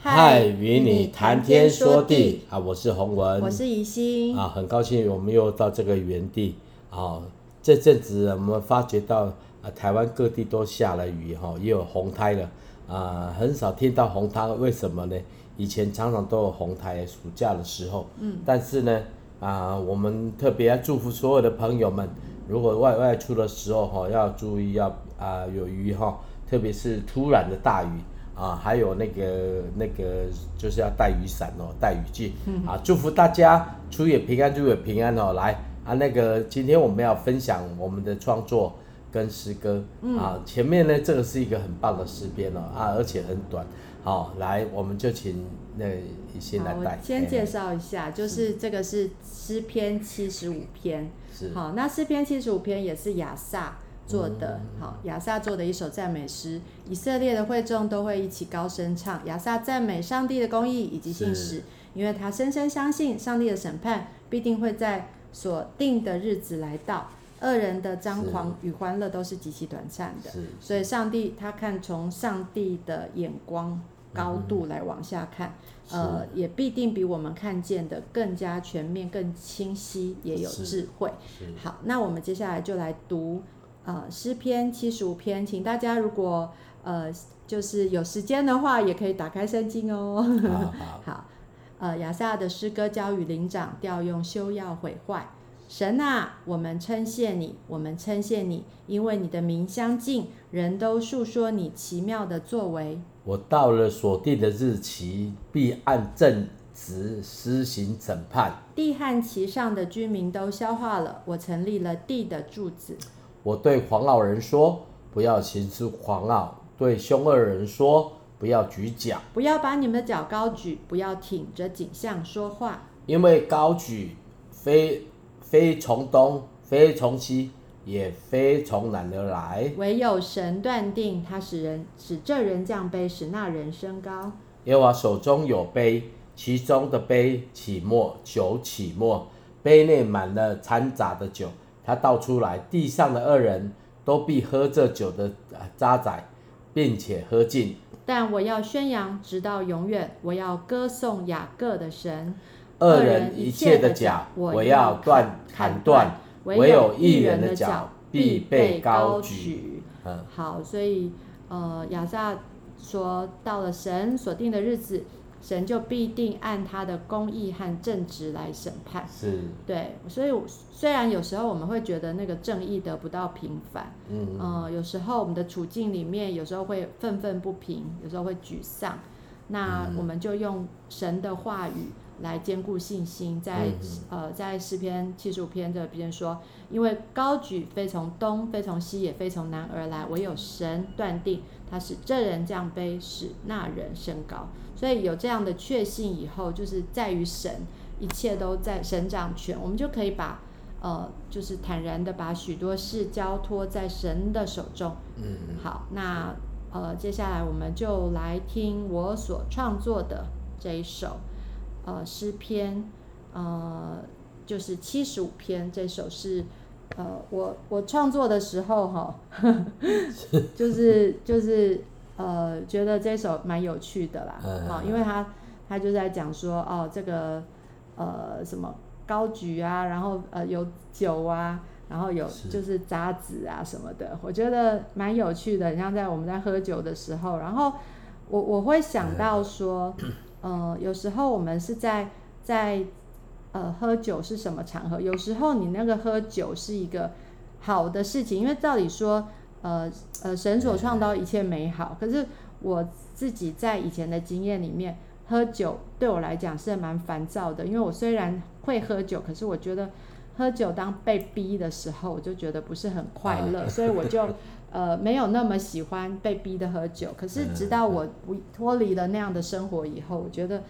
嗨，与你谈天说地啊！我是洪文，我是怡心啊，很高兴我们又到这个园地啊。这阵子我们发觉到啊，台湾各地都下了雨哈，也有洪灾了啊，很少听到洪灾，为什么呢？以前常常都有洪灾，暑假的时候，嗯，但是呢啊，我们特别要祝福所有的朋友们，如果外外出的时候哈，要注意要啊有雨哈，特别是突然的大雨。啊，还有那个那个就是要带雨伞哦，带雨具啊，祝福大家出也平安，入也平安哦。来啊，那个今天我们要分享我们的创作跟诗歌啊，前面呢这个是一个很棒的诗篇哦啊，而且很短。好，来我们就请那一些来带。先介绍一下，就是这个是诗篇七十五篇。是。好，那诗篇七十五篇也是亚萨。做的好，亚萨做的一首赞美诗，以色列的会众都会一起高声唱。亚萨赞美上帝的公义以及信使，因为他深深相信上帝的审判必定会在所定的日子来到。恶人的张狂与欢乐都是极其短暂的，所以上帝他看从上帝的眼光高度来往下看，呃，也必定比我们看见的更加全面、更清晰，也有智慧。好，那我们接下来就来读。呃，诗篇七十五篇，请大家如果呃就是有时间的话，也可以打开圣经哦。好，好，好，呃，亚萨的诗歌交与灵长调用，修要毁坏。神啊，我们称谢你，我们称谢你，因为你的名相近，人都述说你奇妙的作为。我到了所定的日期，必按正直施行审判。地和其上的居民都消化了，我成立了地的柱子。我对狂老人说：“不要行事狂傲；对凶恶人说：不要举脚。不要把你们的脚高举，不要挺着颈项说话。因为高举非非从东，非从西，也非从南而来。唯有神断定，他使人使这人降卑，使那人升高。耶和华手中有杯，其中的杯起沫，酒起沫，杯内满了掺杂的酒。”他倒出来，地上的恶人都必喝这酒的渣滓，并且喝尽。但我要宣扬直到永远，我要歌颂雅各的神。恶人一切的脚，我要断砍断；唯有一人的脚必被高举。嗯，好，所以呃，亚萨说，到了神所定的日子。神就必定按他的公义和正直来审判，是。对，所以虽然有时候我们会觉得那个正义得不到平反，嗯，呃，有时候我们的处境里面有时候会愤愤不平，有时候会沮丧，那我们就用神的话语来坚固信心，在呃，在诗篇七十五篇这边说，因为高举非从东，非从西，也非从南而来，唯有神断定，他使这人降卑，使那人升高。所以有这样的确信以后，就是在于神，一切都在神掌权，我们就可以把，呃，就是坦然的把许多事交托在神的手中。嗯，好，那呃，接下来我们就来听我所创作的这一首，呃，诗篇，呃，就是七十五篇，这首是，呃，我我创作的时候哈，就 是 就是。呃，觉得这首蛮有趣的啦，啊、因为他他就在讲说，哦，这个呃什么高举啊，然后呃有酒啊，然后有就是渣子啊什么的，我觉得蛮有趣的，像在我们在喝酒的时候，然后我我会想到说，嗯、呃，有时候我们是在在呃喝酒是什么场合？有时候你那个喝酒是一个好的事情，因为照理说。呃呃，神所创造一切美好，可是我自己在以前的经验里面，喝酒对我来讲是蛮烦躁的，因为我虽然会喝酒，可是我觉得喝酒当被逼的时候，我就觉得不是很快乐，所以我就呃没有那么喜欢被逼的喝酒。可是直到我不脱离了那样的生活以后，我觉得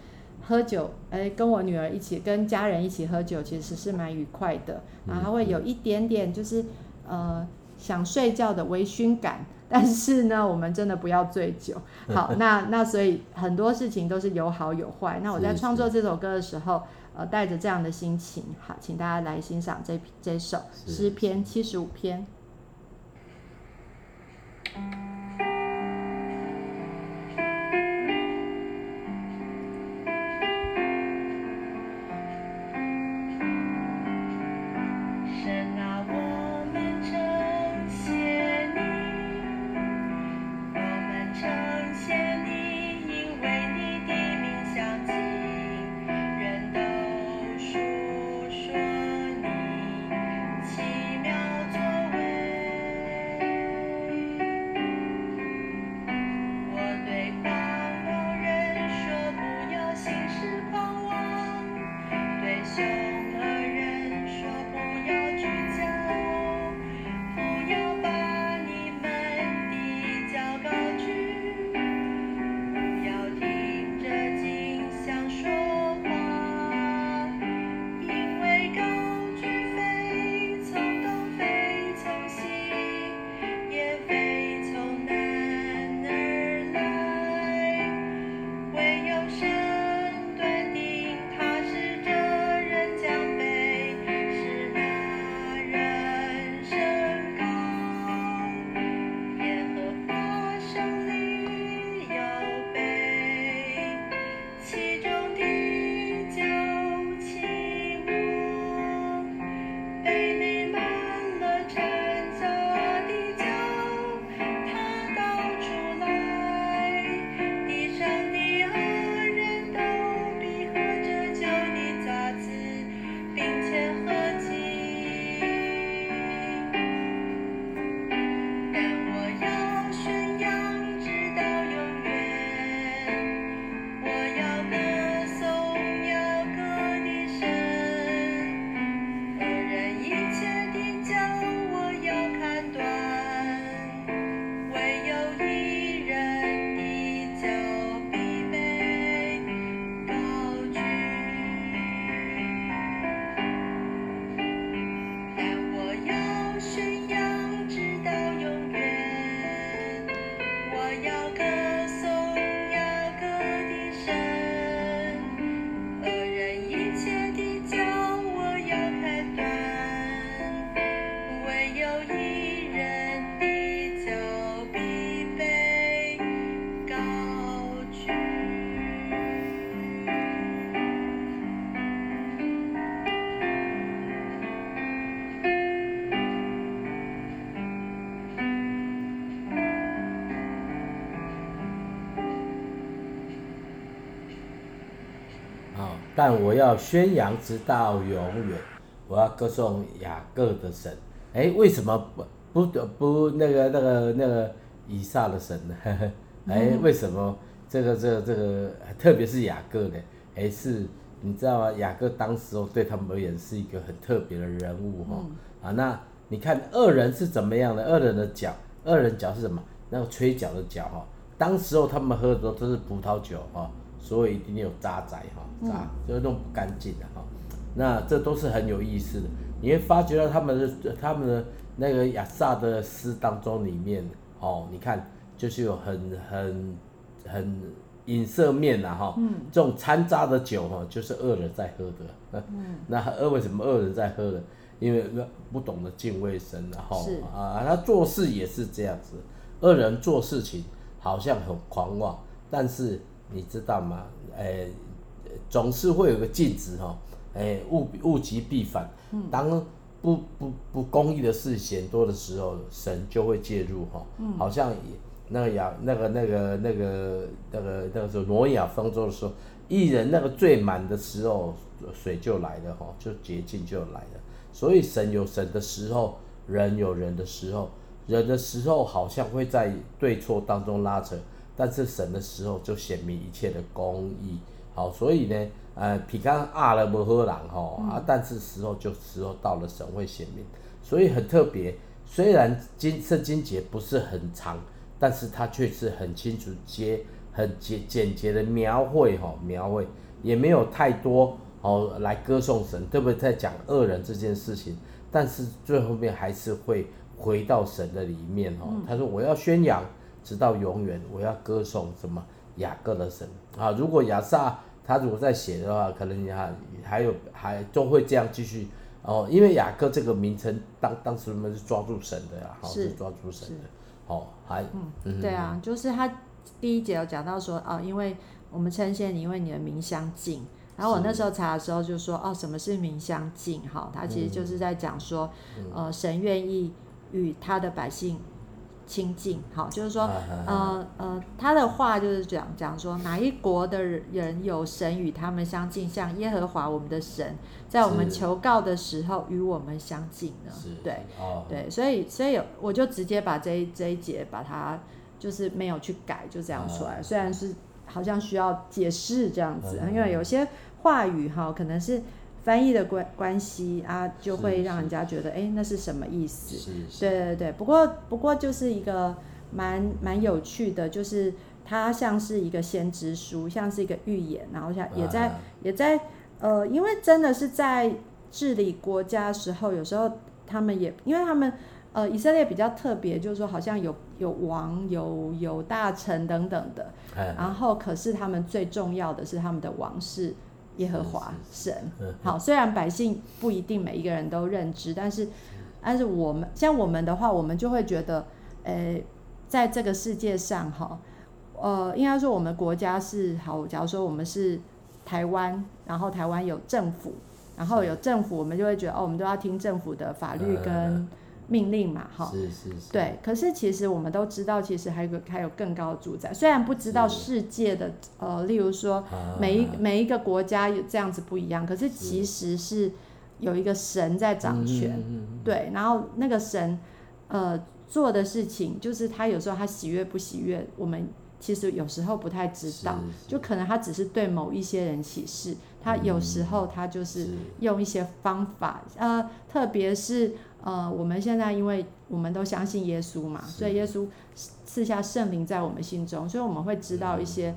喝酒，哎，跟我女儿一起，跟家人一起喝酒，其实是蛮愉快的，然后会有一点点就是呃。想睡觉的微醺感，但是呢，我们真的不要醉酒。好，那那所以很多事情都是有好有坏。那我在创作这首歌的时候，呃，带着这样的心情，好，请大家来欣赏这这首诗篇七十五篇。但我要宣扬直到永远，我要歌颂雅各的神。哎，为什么不不不那个那个那个以撒的神呢？哎，为什么这个这个这个特别是雅各呢？哎，是，你知道吗？雅各当时候对他们而言是一个很特别的人物哈。啊，那你看恶人是怎么样的？恶人的脚，恶人脚是什么？那个吹角的角哈。当时候他们喝的都都是葡萄酒哈，所以一定有渣滓哈，渣就是弄不干净的哈。那这都是很有意思的，你会发觉到他们的他们的那个亚萨的诗当中里面哦，你看就是有很很很隐射面呐哈。嗯。这种掺渣的酒哈，就是恶人在喝的。嗯。那恶为什么恶人在喝的？因为不懂得敬畏神，然后啊，他做事也是这样子，恶人做事情。好像很狂妄，但是你知道吗？哎、欸，总是会有个禁止哈，哎、欸，物物极必反。当不不不公义的事嫌多的时候，神就会介入哈。好像那个亚那个那个那个那个那个时候挪亚方舟的时候，一人那个最满的时候，水就来了哈，就洁净就来了。所以神有神的时候，人有人的时候。人的时候好像会在对错当中拉扯，但是神的时候就显明一切的公义。好，所以呢，呃，比刚阿了摩诃郎哈啊，但是时候就时候到了，神会显明，所以很特别。虽然经圣经节不是很长，但是它却是很清楚、接很简简洁的描绘哈，描绘也没有太多哦来歌颂神，特别在讲恶人这件事情，但是最后面还是会。回到神的里面哦，他说我要宣扬直到永远，我要歌颂什么雅各的神啊。如果亚萨他如果在写的话，可能你还还有还都会这样继续哦，因为雅各这个名称当当时我们是抓住神的呀，好是抓住神的哦，还嗯对啊，就是他第一节有讲到说哦，因为我们称谢你，因为你的名相近。然后我那时候查的时候就说哦，什么是名相近？哈，他其实就是在讲说呃，神愿意。与他的百姓亲近，好，就是说，呃呃，他的话就是讲讲说，哪一国的人有神与他们相近，像耶和华我们的神，在我们求告的时候与我们相近呢？对，哦、对，所以所以我就直接把这一这一节把它就是没有去改，就这样出来。哦、虽然是好像需要解释这样子，嗯、因为有些话语哈，可能是。翻译的关关系啊，就会让人家觉得，哎、欸，那是什么意思？是是对对对。不过不过就是一个蛮蛮有趣的，就是它像是一个先知书，像是一个预言，然后像也在、啊、也在呃，因为真的是在治理国家的时候，有时候他们也因为他们呃以色列比较特别，就是说好像有有王有有大臣等等的，啊、然后可是他们最重要的是他们的王是。耶和华神，好，虽然百姓不一定每一个人都认知，但是，但是我们像我们的话，我们就会觉得，呃，在这个世界上，哈，呃，应该说我们国家是好，假如说我们是台湾，然后台湾有政府，然后有政府，我们就会觉得，哦，我们都要听政府的法律跟。命令嘛，哈，是是是，对。可是其实我们都知道，其实还有个还有更高的主宰。虽然不知道世界的呃，例如说每一每一个国家有这样子不一样，可是其实是有一个神在掌权，对。然后那个神呃做的事情，就是他有时候他喜悦不喜悦，我们其实有时候不太知道，就可能他只是对某一些人启示，他有时候他就是用一些方法，呃，特别是。呃，我们现在因为我们都相信耶稣嘛，所以耶稣赐下圣灵在我们心中，所以我们会知道一些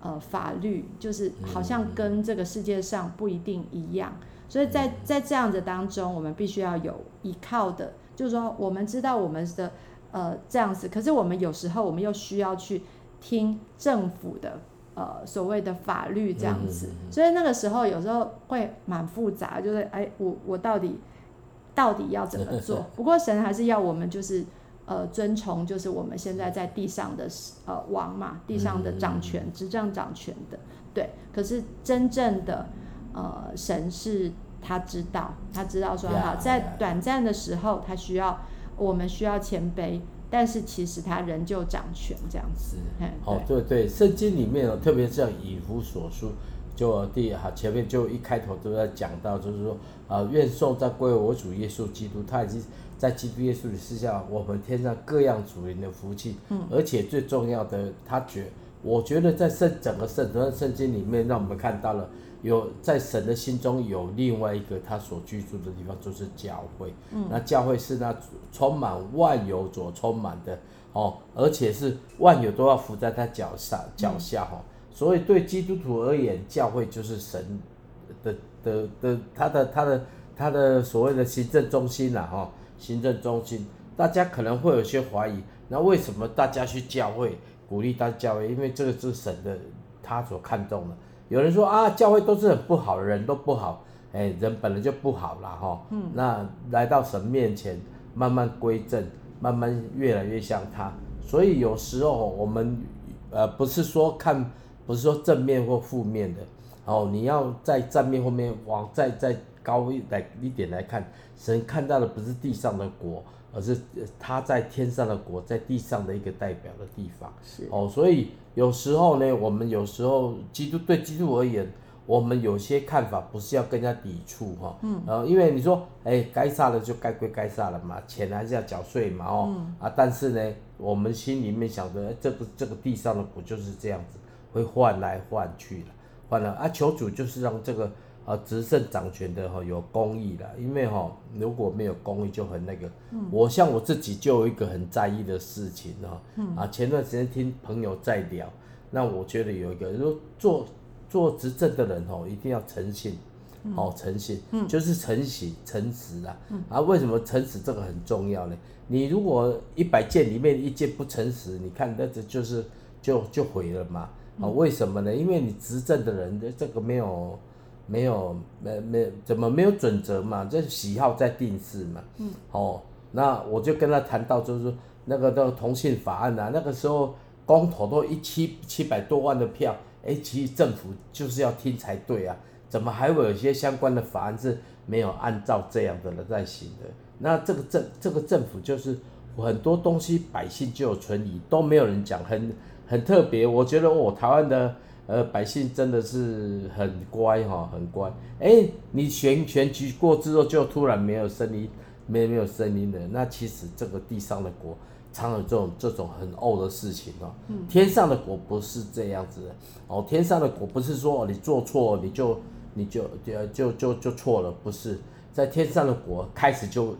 呃法律，就是好像跟这个世界上不一定一样。所以在在这样子当中，我们必须要有依靠的，就是说我们知道我们的呃这样子，可是我们有时候我们又需要去听政府的呃所谓的法律这样子，所以那个时候有时候会蛮复杂，就是哎，我我到底。到底要怎么做？不过神还是要我们就是，呃，遵从就是我们现在在地上的呃王嘛，地上的掌权、执政掌权的，对。可是真正的呃神是他知道，他知道说好，在短暂的时候他需要我们需要谦卑，但是其实他仍旧掌权这样子。哦，对对，圣经里面哦，特别是像以弗所书，就第哈前面就一开头都在讲到，就是说啊，愿颂赞归我主耶稣基督，他已经在基督耶稣里赐下我们天上各样主灵的福气，嗯，而且最重要的，他觉我觉得在圣整个圣整个圣经里面，让我们看到了有在神的心中有另外一个他所居住的地方，就是教会，嗯，那教会是那充满万有所充满的哦，而且是万有都要伏在他脚上脚下哈。嗯所以对基督徒而言，教会就是神的的的他的他的他的所谓的行政中心呐，哈，行政中心。大家可能会有些怀疑，那为什么大家去教会，鼓励大家教会？因为这个是神的，他所看重的。有人说啊，教会都是很不好的，人都不好，哎，人本来就不好了，哈。嗯。那来到神面前，慢慢归正，慢慢越来越像他。所以有时候我们呃，不是说看。不是说正面或负面的，哦，你要在正面后面往再再高一来一点来看，神看到的不是地上的国，而是他在天上的国，在地上的一个代表的地方。是。哦，所以有时候呢，我们有时候基督对基督而言，我们有些看法不是要跟人家抵触哈，嗯，然后因为你说，哎，该杀的就该归该杀了嘛，钱还是要缴税嘛，哦，嗯、啊，但是呢，我们心里面想着，这个这个地上的国就是这样子。会换来换去了，换了啊！求主就是让这个啊执政掌权的哈有公义了，因为哈如果没有公义就很那个。嗯。我像我自己就有一个很在意的事情哈。嗯。啊，前段时间听朋友在聊，那我觉得有一个，就是说做做执政的人哦，一定要诚信，哦诚信，嗯，就是诚实诚实啊。嗯。啊，为什么诚实这个很重要呢？你如果一百件里面一件不诚实，你看那这就是就就毁了嘛。啊，为什么呢？因为你执政的人的这个没有，没有，没没怎么没有准则嘛？这喜好在定势嘛。嗯。哦，那我就跟他谈到，就是说那个那个同性法案啊，那个时候公投都一七七百多万的票，哎，其实政府就是要听才对啊，怎么还会有一些相关的法案是没有按照这样的人在行的？那这个政这个政府就是很多东西百姓就有存疑，都没有人讲很。很特别，我觉得我、哦、台湾的呃百姓真的是很乖哈、哦，很乖。哎，你选选举过之后就突然没有声音，没没有声音了。那其实这个地上的国常有这种这种很呕的事情哦。嗯、天上的国不是这样子的哦，天上的国不是说你做错你就你就就就就就错了，不是在天上的国开始就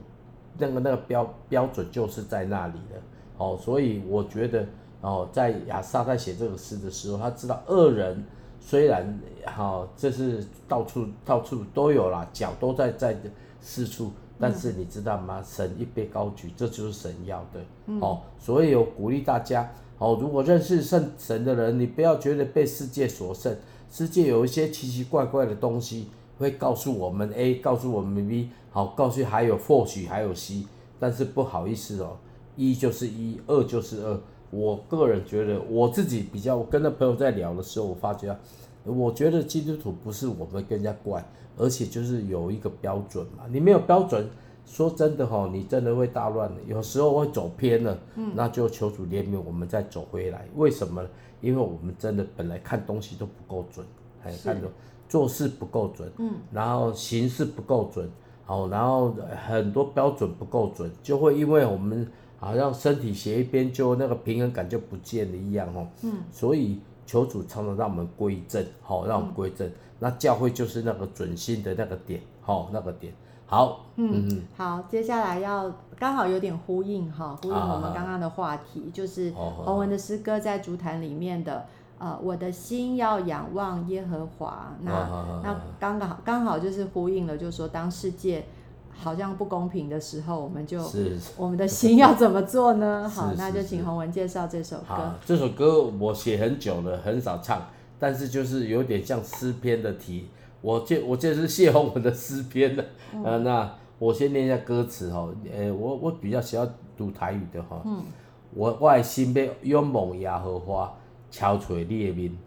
那个那个标标准就是在那里的哦，所以我觉得。哦，在亚萨在写这个诗的时候，他知道恶人虽然哈，这是到处到处都有啦，脚都在在四处，但是你知道吗？神一被高举，这就是神要的。哦，所以我鼓励大家，哦，如果认识圣神的人，你不要觉得被世界所胜，世界有一些奇奇怪怪的东西会告诉我们 A，告诉我们 B，好，告诉还有或许还有 C，但是不好意思哦，一就是一，二就是二。我个人觉得，我自己比较，我跟那朋友在聊的时候，我发觉，我觉得基督徒不是我们跟人家怪，而且就是有一个标准嘛。你没有标准，说真的哈，你真的会大乱的，有时候会走偏了，嗯，那就求主怜悯我们再走回来。为什么？因为我们真的本来看东西都不够准，还看着做事不够准，嗯，然后行事不够准，好，然后很多标准不够准，就会因为我们。好像身体斜一边，就那个平衡感就不见了一样哦。嗯，所以求主常常让我们归正，好，让我们归正。嗯、那教会就是那个准心的那个点，好，那个点。好，嗯，嗯好，接下来要刚好有点呼应哈，呼应我们刚刚的话题，啊、就是洪文的诗歌在竹坛里面的，呃，我的心要仰望耶和华。那、啊、那刚刚好刚好就是呼应了，就是说当世界。好像不公平的时候，我们就是我们的心要怎么做呢？好，那就请洪文介绍这首歌。这首歌我写很久了，很少唱，但是就是有点像诗篇的题。我这我这是谢洪文的诗篇的。嗯、呃，那我先念一下歌词哈。呃，我我比较喜欢读台语的哈。嗯。我我的心要仰望耶和华，憔悴你的面，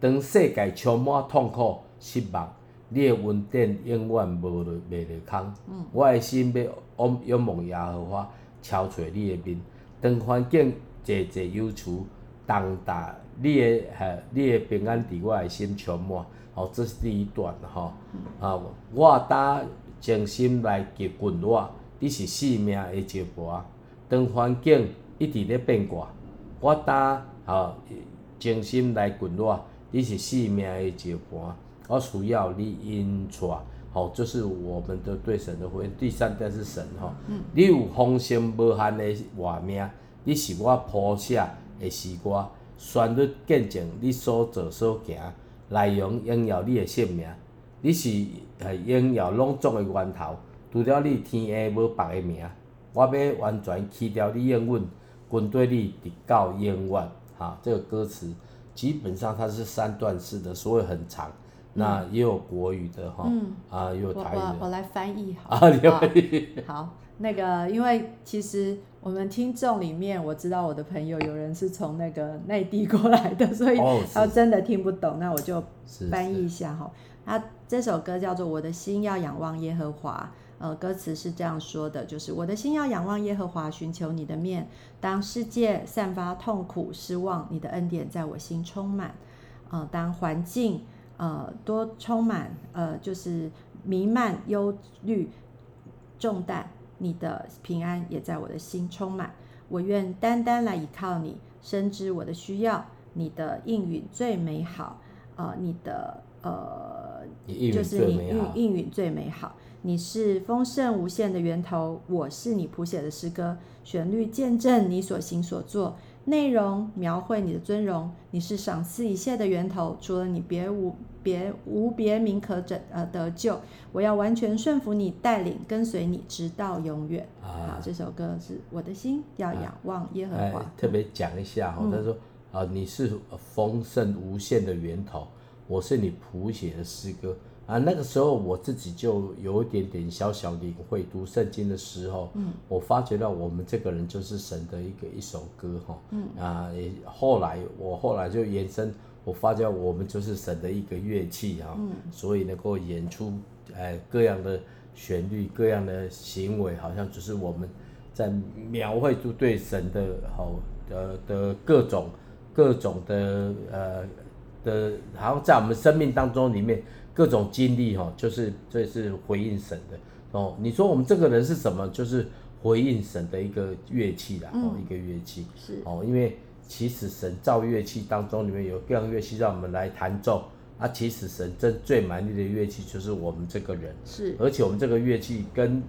当世界充满痛苦失望。你的恩典永远无落袂落空，嗯、我的心要仰仰望耶和华，憔悴你的面。当环境节节忧愁，当达你的呃你的平安伫我的心充满，哦，这是第一段吼，啊，我担静心来结滚我，你是性命的石盘，当环境一直咧变卦，我担吼静心来滚我，你是生命的一盘，我需要你引带，吼，这是我们的对神的回应。第三段是神吼，你有丰盛无限的活命，你是我谱写的诗歌。旋律见证你所做所行，内容荣耀你的圣名。你是系荣耀拢总的源头，除了你天下无别的名。我要完全去掉你应允，跟对你直到永远。哈，这个歌词基本上它是三段式的，所以很长。嗯、那也有国语的哈，嗯、啊，也有台语的。我我，来翻译好。啊，你翻译。好，那个因为其实。我们听众里面，我知道我的朋友有人是从那个内地过来的，所以他真的听不懂，那我就翻译一下哈。他这首歌叫做《我的心要仰望耶和华》，呃，歌词是这样说的，就是我的心要仰望耶和华，寻求你的面。当世界散发痛苦、失望，你的恩典在我心充满。呃，当环境呃多充满呃就是弥漫忧虑重担。你的平安也在我的心充满，我愿单单来依靠你，深知我的需要。你的应允最美好，呃，你的呃，就是你应应允最美好。你是丰盛无限的源头，我是你谱写的诗歌，旋律见证你所行所做。内容描绘你的尊荣，你是赏赐一切的源头，除了你别无别无别名可拯呃得救。我要完全顺服你带领，跟随你直到永远。啊、好，这首歌是我的心要仰望耶和华。特别讲一下哈，他、嗯、说啊，你是丰盛无限的源头，我是你谱写的诗歌。啊，那个时候我自己就有一点点小小领会，读圣经的时候，嗯，我发觉到我们这个人就是神的一个一首歌哈，嗯，啊，也后来我后来就延伸，我发觉我们就是神的一个乐器啊，嗯，所以能够演出，哎，各样的旋律，各样的行为，好像就是我们在描绘出对神的好呃的各种各种的呃的，好像在我们生命当中里面。各种经历哈，就是这是回应神的哦。你说我们这个人是什么？就是回应神的一个乐器啦，哦，一个乐器是哦。因为其实神造乐器当中里面有各样乐器让我们来弹奏啊。其实神真最满意的乐器就是我们这个人是，而且我们这个乐器跟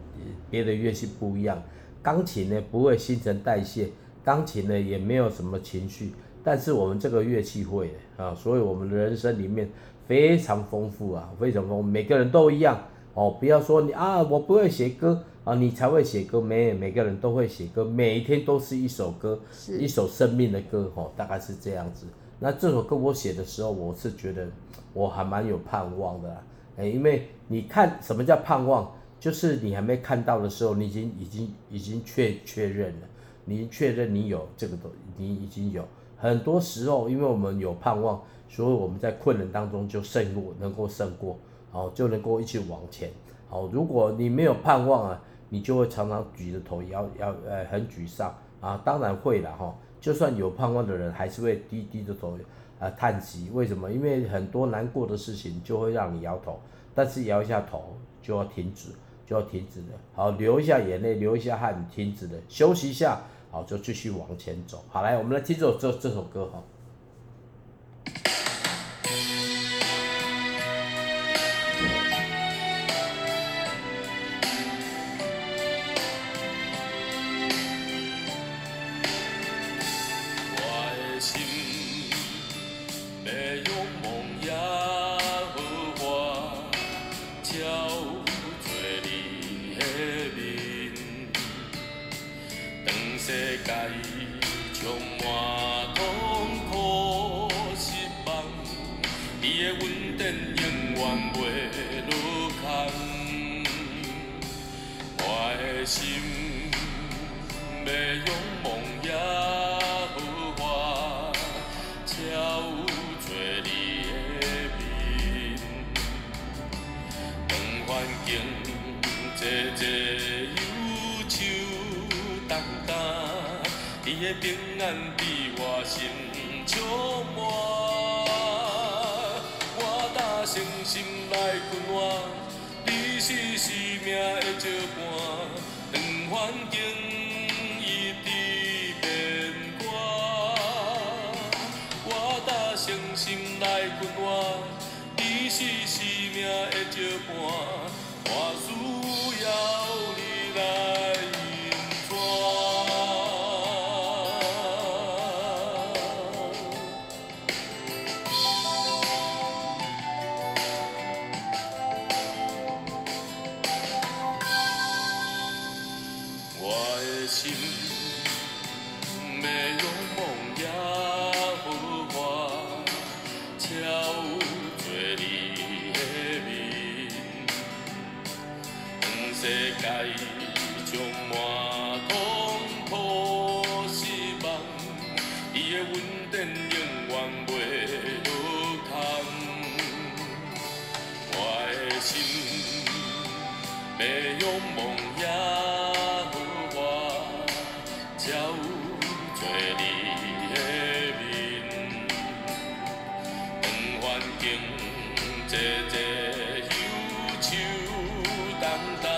别的乐器不一样。钢琴呢不会新陈代谢，钢琴呢也没有什么情绪，但是我们这个乐器会啊。所以我们的人生里面。非常丰富啊，非常丰富，每个人都一样哦。不要说你啊，我不会写歌啊，你才会写歌。没，每个人都会写歌，每一天都是一首歌，一首生命的歌哦，大概是这样子。那这首歌我写的时候，我是觉得我还蛮有盼望的啦，哎，因为你看什么叫盼望，就是你还没看到的时候，你已经已经已经确确认了，你确认你有这个东，你已经有。很多时候，因为我们有盼望。所以我们在困难当中就胜过，能够胜过，好就能够一起往前。好，如果你没有盼望啊，你就会常常举着头摇摇，呃，很沮丧啊。当然会了哈，就算有盼望的人，还是会低低着头啊叹息。为什么？因为很多难过的事情就会让你摇头，但是摇一下头就要停止，就要停止了。好，流一下眼泪，流一下汗，停止了，休息一下，好，就继续往前走。好，来，我们来听这首这这首歌哈。是生命的照盘，我需要你。坐坐，忧愁淡淡，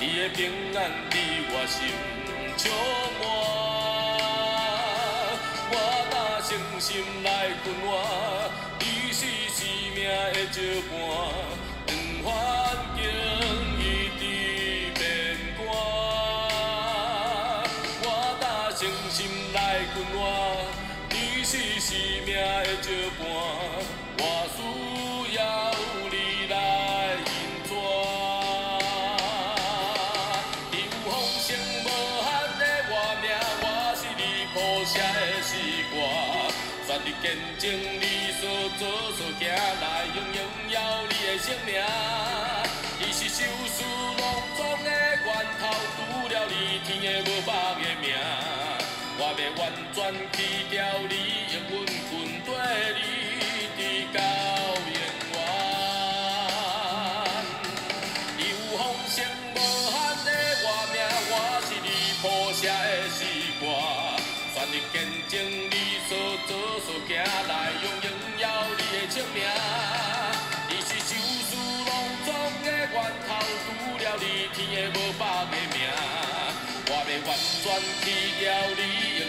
你的平安在我心照满。我打心心内困，你是命的，我心内，你是生命的照伴。见证你所做所行，来荣荣耀你的生命。伊是寿司囊中的源头，除了你，天下无别个名。我要完全去掉你，永远行来用荣耀你的生命，你是寿司囊中的源头，除了你，天下无别个名。我要完全弃掉你，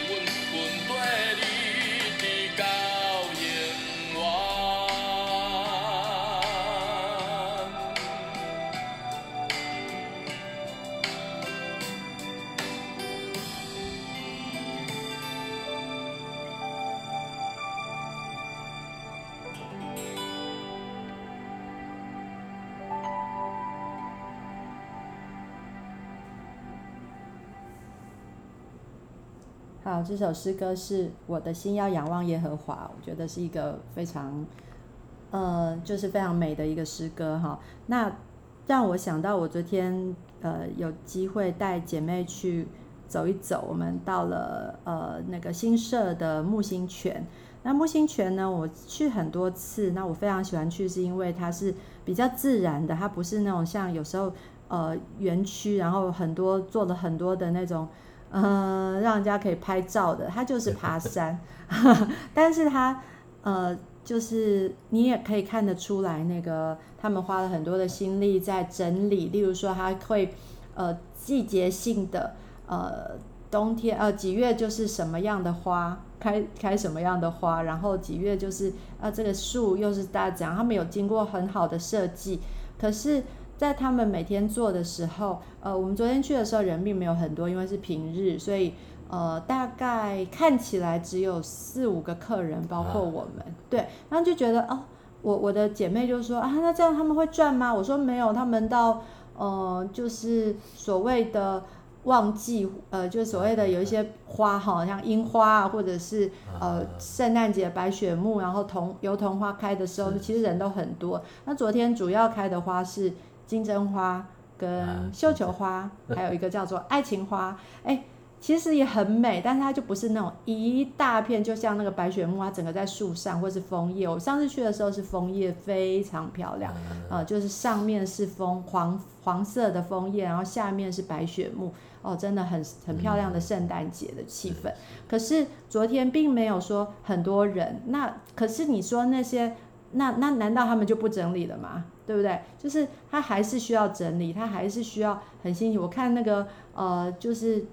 这首诗歌是我的心要仰望耶和华，我觉得是一个非常，呃，就是非常美的一个诗歌哈。那让我想到，我昨天呃有机会带姐妹去走一走，我们到了呃那个新社的木星泉。那木星泉呢，我去很多次，那我非常喜欢去，是因为它是比较自然的，它不是那种像有时候呃园区，然后很多做了很多的那种。呃，让人家可以拍照的，它就是 爬山，但是它呃，就是你也可以看得出来，那个他们花了很多的心力在整理，例如说，它会呃季节性的呃冬天呃几月就是什么样的花开开什么样的花，然后几月就是呃这个树又是大奖，他们有经过很好的设计，可是。在他们每天做的时候，呃，我们昨天去的时候人并没有很多，因为是平日，所以呃，大概看起来只有四五个客人，包括我们，啊、对，然后就觉得哦，我我的姐妹就说啊，那这样他们会赚吗？我说没有，他们到呃，就是所谓的旺季，呃，就所谓的有一些花哈，像樱花啊，或者是呃圣诞节白雪木，然后桐油桐花开的时候，其实人都很多。那昨天主要开的花是。金针花跟绣球花，还有一个叫做爱情花。哎，其实也很美，但是它就不是那种一大片，就像那个白雪木，它整个在树上，或是枫叶。我上次去的时候是枫叶，非常漂亮，啊、呃，就是上面是枫黄黄色的枫叶，然后下面是白雪木，哦，真的很很漂亮的圣诞节的气氛。可是昨天并没有说很多人，那可是你说那些，那那难道他们就不整理了吗？对不对？就是他还是需要整理，他还是需要很辛苦。我看那个呃，就是。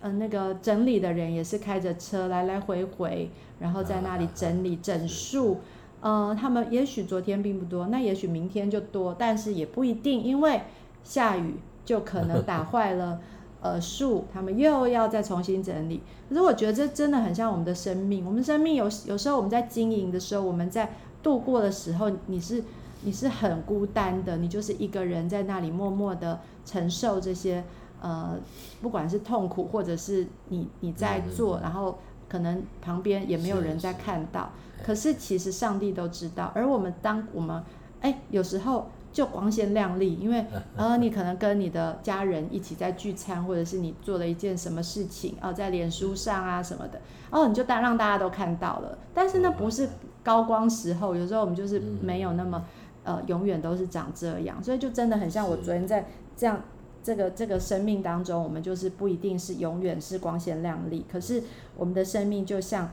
嗯、呃，那个整理的人也是开着车来来回回，然后在那里整理整数。呃，他们也许昨天并不多，那也许明天就多，但是也不一定，因为下雨就可能打 坏了呃树，他们又要再重新整理。可是我觉得这真的很像我们的生命，我们生命有有时候我们在经营的时候，我们在度过的时候，你是你是很孤单的，你就是一个人在那里默默的承受这些。呃，不管是痛苦，或者是你你在做，嗯、然后可能旁边也没有人在看到，是是可是其实上帝都知道。而我们当我们哎，有时候就光鲜亮丽，因为 呃，你可能跟你的家人一起在聚餐，或者是你做了一件什么事情哦、呃，在脸书上啊什么的，哦，你就当让大家都看到了。但是那不是高光时候，有时候我们就是没有那么呃，永远都是长这样，所以就真的很像我昨天在这样。这个这个生命当中，我们就是不一定是永远是光鲜亮丽，可是我们的生命就像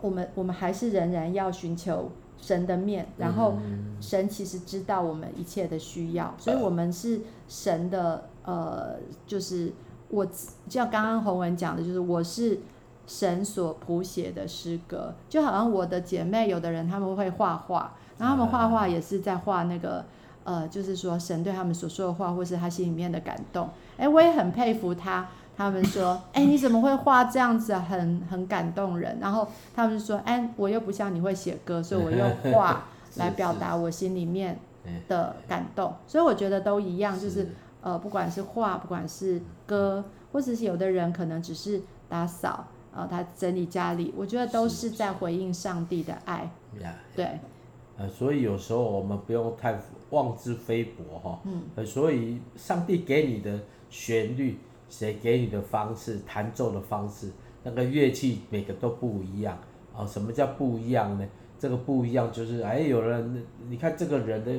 我们我们还是仍然要寻求神的面，然后神其实知道我们一切的需要，所以我们是神的呃，就是我就像刚刚洪文讲的，就是我是神所谱写的诗歌，就好像我的姐妹有的人他们会画画，然后他们画画也是在画那个。呃，就是说神对他们所说的话，或是他心里面的感动，哎，我也很佩服他。他们说，哎，你怎么会画这样子，很很感动人。然后他们说，哎，我又不像你会写歌，所以我用画 来表达我心里面的感动。所以我觉得都一样，就是呃，不管是画，不管是歌，或者是有的人可能只是打扫，呃，他整理家里，我觉得都是在回应上帝的爱。对。呃，所以有时候我们不用太妄自菲薄哈。嗯。呃，所以上帝给你的旋律，谁给你的方式，弹奏的方式，那个乐器每个都不一样。啊，什么叫不一样呢？这个不一样就是，哎，有人，你看这个人的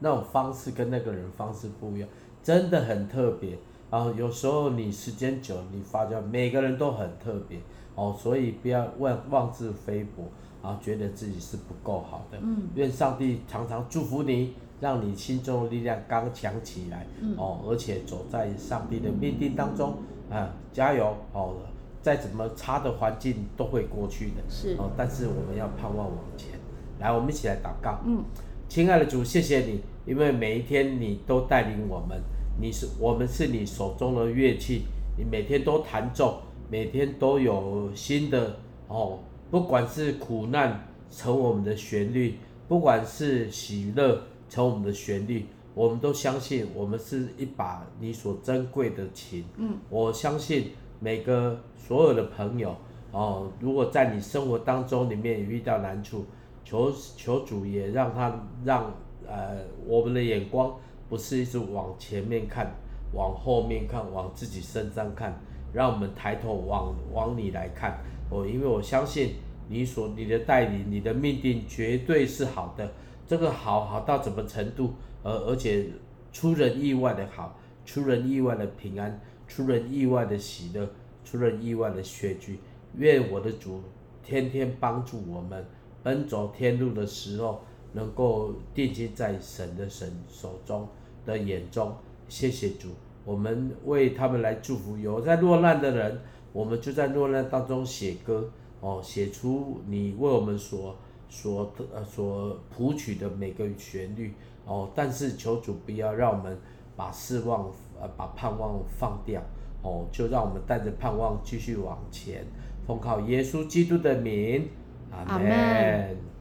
那种方式跟那个人方式不一样，真的很特别。然后有时候你时间久了，你发觉每个人都很特别。哦，所以不要妄妄自菲薄。啊，觉得自己是不够好的。嗯，愿上帝常常祝福你，让你心中的力量刚强起来。嗯，哦，而且走在上帝的命定当中，啊，加油！哦，再怎么差的环境都会过去的。是。哦，但是我们要盼望往前。来，我们一起来祷告。嗯，亲爱的主，谢谢你，因为每一天你都带领我们，你是我们是你手中的乐器，你每天都弹奏，每天都有新的哦。不管是苦难成我们的旋律，不管是喜乐成我们的旋律，我们都相信我们是一把你所珍贵的琴。嗯，我相信每个所有的朋友哦，如果在你生活当中里面遇到难处，求求主也让他让呃我们的眼光不是一直往前面看，往后面看，往自己身上看，让我们抬头往往你来看。哦，因为我相信你所你的带领，你的命定绝对是好的。这个好好到什么程度？而而且出人意外的好，出人意外的平安，出人意外的喜乐，出人意外的确据。愿我的主天天帮助我们奔走天路的时候，能够定睛在神的神手中的眼中。谢谢主，我们为他们来祝福。有在落难的人。我们就在落难当中写歌，哦，写出你为我们所所呃所谱曲的每个旋律，哦，但是求主不要让我们把失望呃把盼望放掉，哦，就让我们带着盼望继续往前，奉靠耶稣基督的名，阿门。